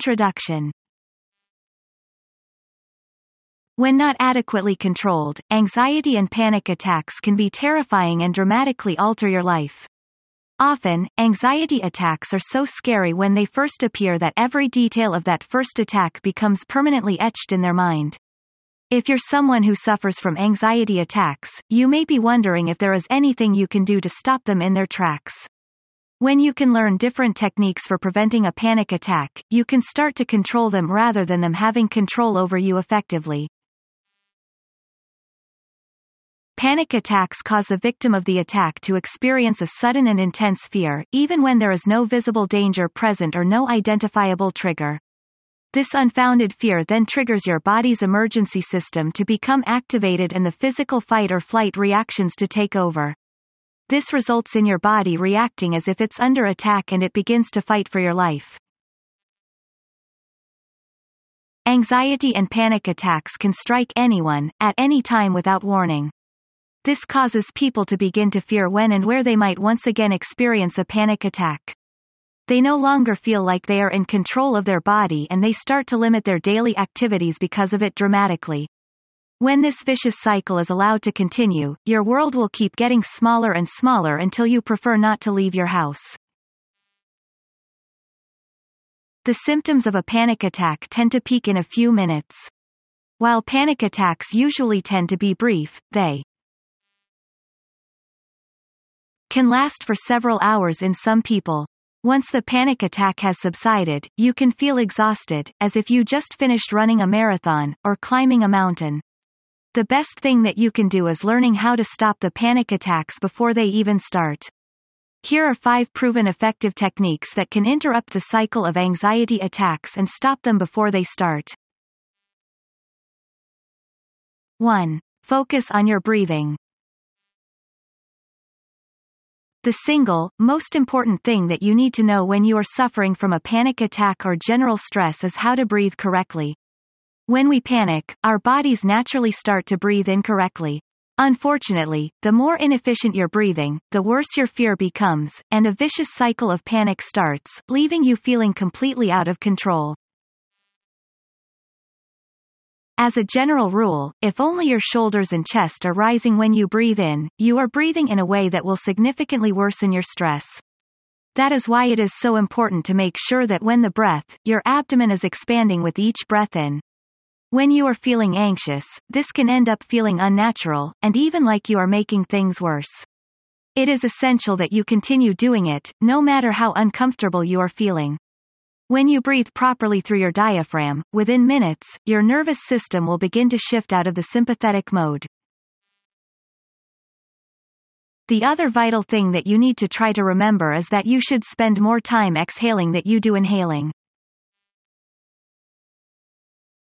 Introduction When not adequately controlled, anxiety and panic attacks can be terrifying and dramatically alter your life. Often, anxiety attacks are so scary when they first appear that every detail of that first attack becomes permanently etched in their mind. If you're someone who suffers from anxiety attacks, you may be wondering if there is anything you can do to stop them in their tracks. When you can learn different techniques for preventing a panic attack, you can start to control them rather than them having control over you effectively. Panic attacks cause the victim of the attack to experience a sudden and intense fear, even when there is no visible danger present or no identifiable trigger. This unfounded fear then triggers your body's emergency system to become activated and the physical fight or flight reactions to take over. This results in your body reacting as if it's under attack and it begins to fight for your life. Anxiety and panic attacks can strike anyone, at any time without warning. This causes people to begin to fear when and where they might once again experience a panic attack. They no longer feel like they are in control of their body and they start to limit their daily activities because of it dramatically. When this vicious cycle is allowed to continue, your world will keep getting smaller and smaller until you prefer not to leave your house. The symptoms of a panic attack tend to peak in a few minutes. While panic attacks usually tend to be brief, they can last for several hours in some people. Once the panic attack has subsided, you can feel exhausted, as if you just finished running a marathon, or climbing a mountain. The best thing that you can do is learning how to stop the panic attacks before they even start. Here are five proven effective techniques that can interrupt the cycle of anxiety attacks and stop them before they start. 1. Focus on your breathing. The single, most important thing that you need to know when you are suffering from a panic attack or general stress is how to breathe correctly. When we panic, our bodies naturally start to breathe incorrectly. Unfortunately, the more inefficient you're breathing, the worse your fear becomes, and a vicious cycle of panic starts, leaving you feeling completely out of control. As a general rule, if only your shoulders and chest are rising when you breathe in, you are breathing in a way that will significantly worsen your stress. That is why it is so important to make sure that when the breath, your abdomen is expanding with each breath in. When you are feeling anxious, this can end up feeling unnatural, and even like you are making things worse. It is essential that you continue doing it, no matter how uncomfortable you are feeling. When you breathe properly through your diaphragm, within minutes, your nervous system will begin to shift out of the sympathetic mode. The other vital thing that you need to try to remember is that you should spend more time exhaling than you do inhaling.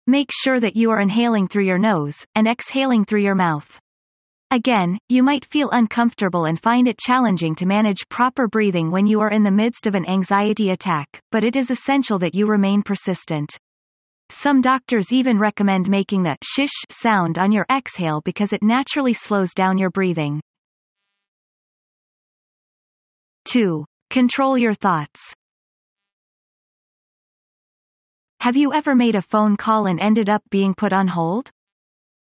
Make sure that you are inhaling through your nose, and exhaling through your mouth. Again, you might feel uncomfortable and find it challenging to manage proper breathing when you are in the midst of an anxiety attack, but it is essential that you remain persistent. Some doctors even recommend making the shish sound on your exhale because it naturally slows down your breathing. 2. Control your thoughts. Have you ever made a phone call and ended up being put on hold?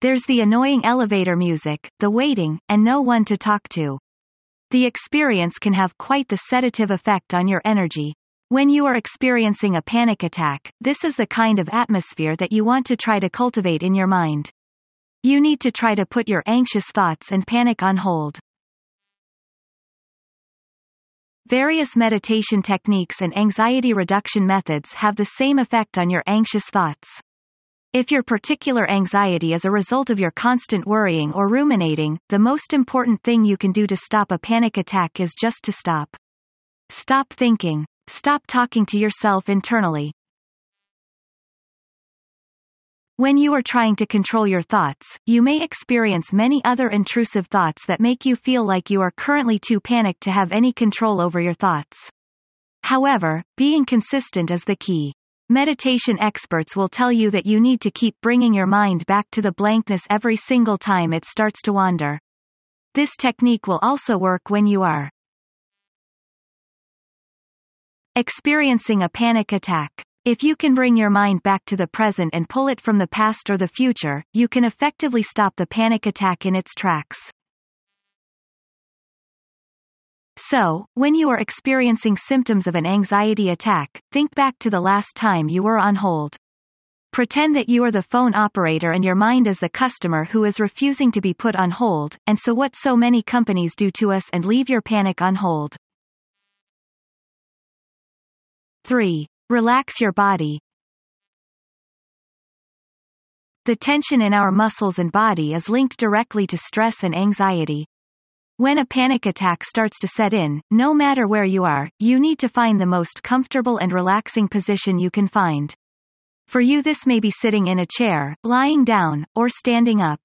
There's the annoying elevator music, the waiting, and no one to talk to. The experience can have quite the sedative effect on your energy. When you are experiencing a panic attack, this is the kind of atmosphere that you want to try to cultivate in your mind. You need to try to put your anxious thoughts and panic on hold. Various meditation techniques and anxiety reduction methods have the same effect on your anxious thoughts. If your particular anxiety is a result of your constant worrying or ruminating, the most important thing you can do to stop a panic attack is just to stop. Stop thinking. Stop talking to yourself internally. When you are trying to control your thoughts, you may experience many other intrusive thoughts that make you feel like you are currently too panicked to have any control over your thoughts. However, being consistent is the key. Meditation experts will tell you that you need to keep bringing your mind back to the blankness every single time it starts to wander. This technique will also work when you are experiencing a panic attack. If you can bring your mind back to the present and pull it from the past or the future, you can effectively stop the panic attack in its tracks. So, when you are experiencing symptoms of an anxiety attack, think back to the last time you were on hold. Pretend that you are the phone operator and your mind is the customer who is refusing to be put on hold, and so what so many companies do to us and leave your panic on hold. 3. Relax your body. The tension in our muscles and body is linked directly to stress and anxiety. When a panic attack starts to set in, no matter where you are, you need to find the most comfortable and relaxing position you can find. For you this may be sitting in a chair, lying down, or standing up.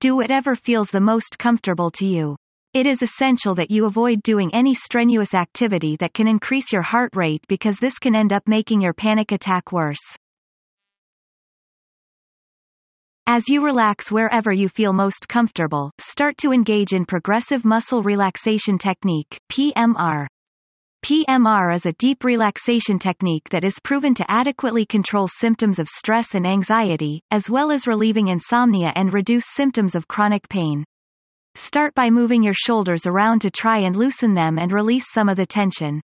Do whatever feels the most comfortable to you. It is essential that you avoid doing any strenuous activity that can increase your heart rate because this can end up making your panic attack worse. As you relax wherever you feel most comfortable, start to engage in progressive muscle relaxation technique PMR. PMR is a deep relaxation technique that is proven to adequately control symptoms of stress and anxiety, as well as relieving insomnia and reduce symptoms of chronic pain. Start by moving your shoulders around to try and loosen them and release some of the tension.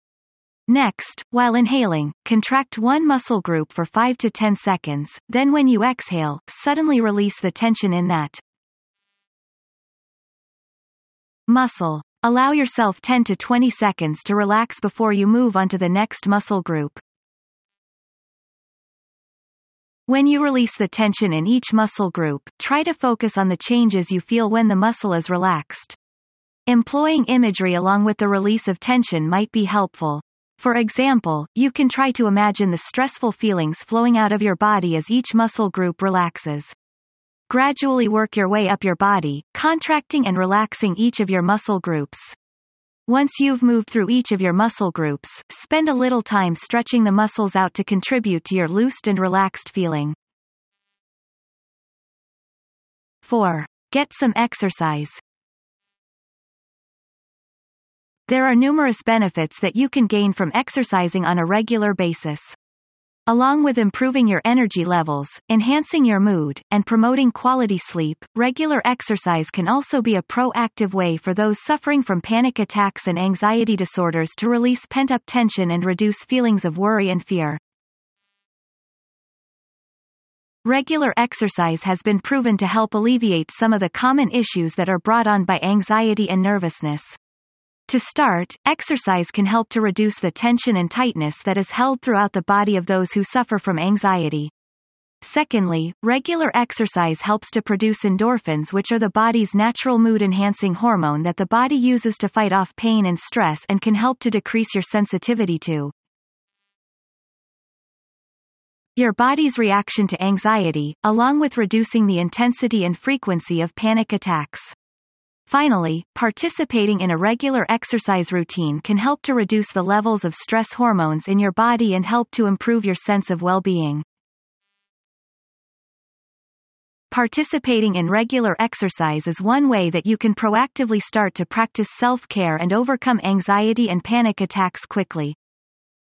Next, while inhaling, contract one muscle group for 5 to 10 seconds, then when you exhale, suddenly release the tension in that muscle. Allow yourself 10 to 20 seconds to relax before you move on to the next muscle group. When you release the tension in each muscle group, try to focus on the changes you feel when the muscle is relaxed. Employing imagery along with the release of tension might be helpful. For example, you can try to imagine the stressful feelings flowing out of your body as each muscle group relaxes. Gradually work your way up your body, contracting and relaxing each of your muscle groups. Once you've moved through each of your muscle groups, spend a little time stretching the muscles out to contribute to your loosed and relaxed feeling. 4. Get some exercise. There are numerous benefits that you can gain from exercising on a regular basis. Along with improving your energy levels, enhancing your mood, and promoting quality sleep, regular exercise can also be a proactive way for those suffering from panic attacks and anxiety disorders to release pent-up tension and reduce feelings of worry and fear. Regular exercise has been proven to help alleviate some of the common issues that are brought on by anxiety and nervousness. To start, exercise can help to reduce the tension and tightness that is held throughout the body of those who suffer from anxiety. Secondly, regular exercise helps to produce endorphins which are the body's natural mood-enhancing hormone that the body uses to fight off pain and stress and can help to decrease your sensitivity to your body's reaction to anxiety, along with reducing the intensity and frequency of panic attacks. Finally, participating in a regular exercise routine can help to reduce the levels of stress hormones in your body and help to improve your sense of well-being. Participating in regular exercise is one way that you can proactively start to practice self-care and overcome anxiety and panic attacks quickly.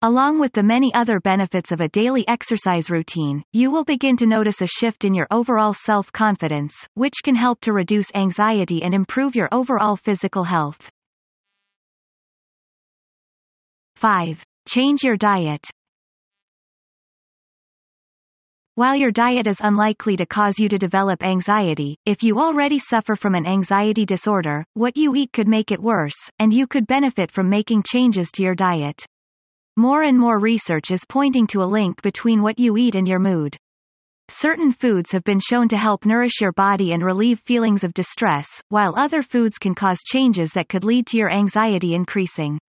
Along with the many other benefits of a daily exercise routine, you will begin to notice a shift in your overall self-confidence, which can help to reduce anxiety and improve your overall physical health. 5. Change your diet. While your diet is unlikely to cause you to develop anxiety, if you already suffer from an anxiety disorder, what you eat could make it worse, and you could benefit from making changes to your diet. More and more research is pointing to a link between what you eat and your mood. Certain foods have been shown to help nourish your body and relieve feelings of distress, while other foods can cause changes that could lead to your anxiety increasing.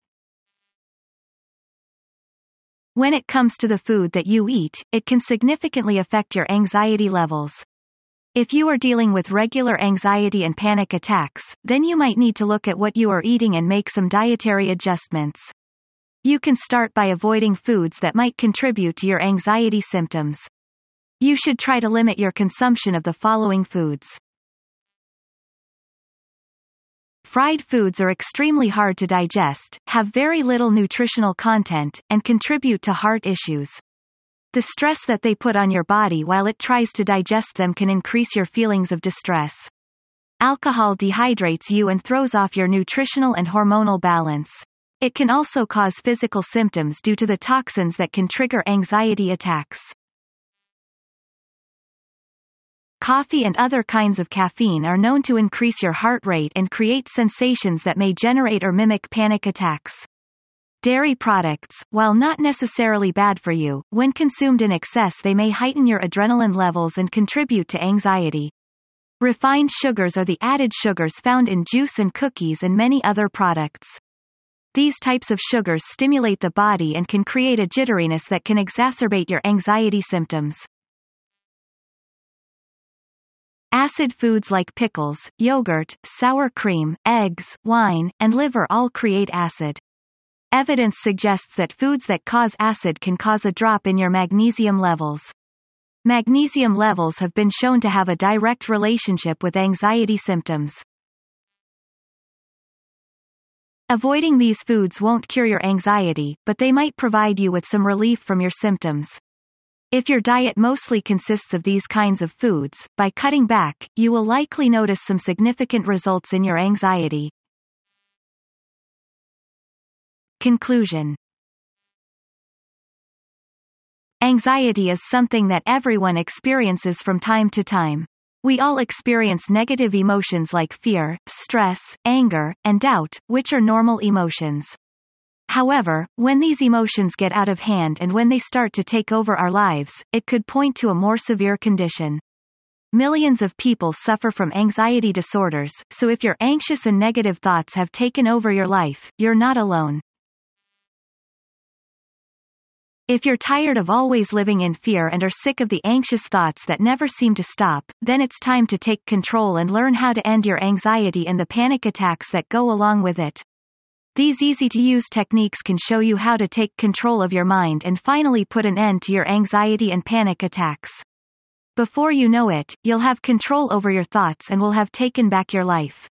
When it comes to the food that you eat, it can significantly affect your anxiety levels. If you are dealing with regular anxiety and panic attacks, then you might need to look at what you are eating and make some dietary adjustments. You can start by avoiding foods that might contribute to your anxiety symptoms. You should try to limit your consumption of the following foods. Fried foods are extremely hard to digest, have very little nutritional content, and contribute to heart issues. The stress that they put on your body while it tries to digest them can increase your feelings of distress. Alcohol dehydrates you and throws off your nutritional and hormonal balance. It can also cause physical symptoms due to the toxins that can trigger anxiety attacks. Coffee and other kinds of caffeine are known to increase your heart rate and create sensations that may generate or mimic panic attacks. Dairy products, while not necessarily bad for you, when consumed in excess they may heighten your adrenaline levels and contribute to anxiety. Refined sugars are the added sugars found in juice and cookies and many other products. These types of sugars stimulate the body and can create a jitteriness that can exacerbate your anxiety symptoms. Acid foods like pickles, yogurt, sour cream, eggs, wine, and liver all create acid. Evidence suggests that foods that cause acid can cause a drop in your magnesium levels. Magnesium levels have been shown to have a direct relationship with anxiety symptoms. Avoiding these foods won't cure your anxiety, but they might provide you with some relief from your symptoms. If your diet mostly consists of these kinds of foods, by cutting back, you will likely notice some significant results in your anxiety. Conclusion Anxiety is something that everyone experiences from time to time. We all experience negative emotions like fear, stress, anger, and doubt, which are normal emotions. However, when these emotions get out of hand and when they start to take over our lives, it could point to a more severe condition. Millions of people suffer from anxiety disorders, so if your anxious and negative thoughts have taken over your life, you're not alone. If you're tired of always living in fear and are sick of the anxious thoughts that never seem to stop, then it's time to take control and learn how to end your anxiety and the panic attacks that go along with it. These easy-to-use techniques can show you how to take control of your mind and finally put an end to your anxiety and panic attacks. Before you know it, you'll have control over your thoughts and will have taken back your life.